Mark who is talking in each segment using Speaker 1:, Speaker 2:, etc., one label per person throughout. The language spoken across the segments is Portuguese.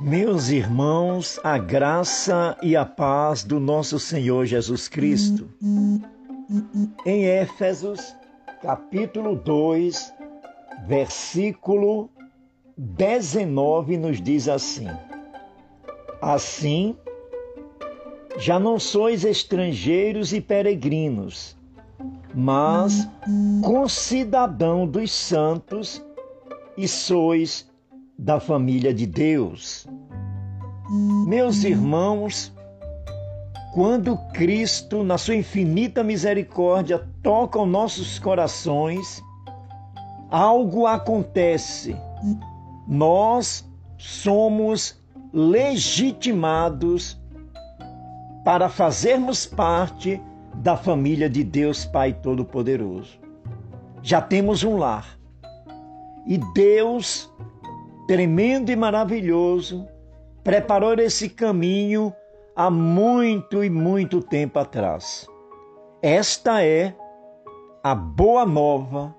Speaker 1: Meus irmãos, a graça e a paz do nosso Senhor Jesus Cristo. Em Éfesos, capítulo 2, versículo 19, nos diz assim: Assim, já não sois estrangeiros e peregrinos, mas concidadão dos santos e sois da família de Deus. Meus irmãos, quando Cristo, na sua infinita misericórdia, toca os nossos corações, algo acontece. Nós somos legitimados para fazermos parte da família de Deus Pai Todo-Poderoso. Já temos um lar. E Deus tremendo e maravilhoso, preparou esse caminho há muito e muito tempo atrás. Esta é a boa nova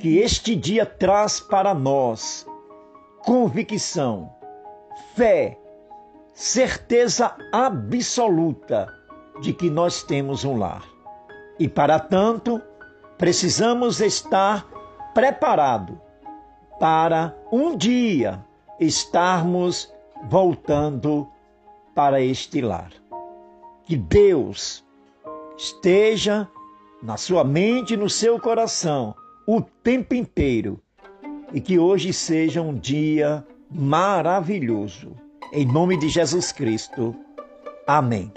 Speaker 1: que este dia traz para nós: convicção, fé, certeza absoluta de que nós temos um lar. E para tanto, precisamos estar preparados para um dia estarmos voltando para este lar. Que Deus esteja na sua mente e no seu coração o tempo inteiro e que hoje seja um dia maravilhoso. Em nome de Jesus Cristo. Amém.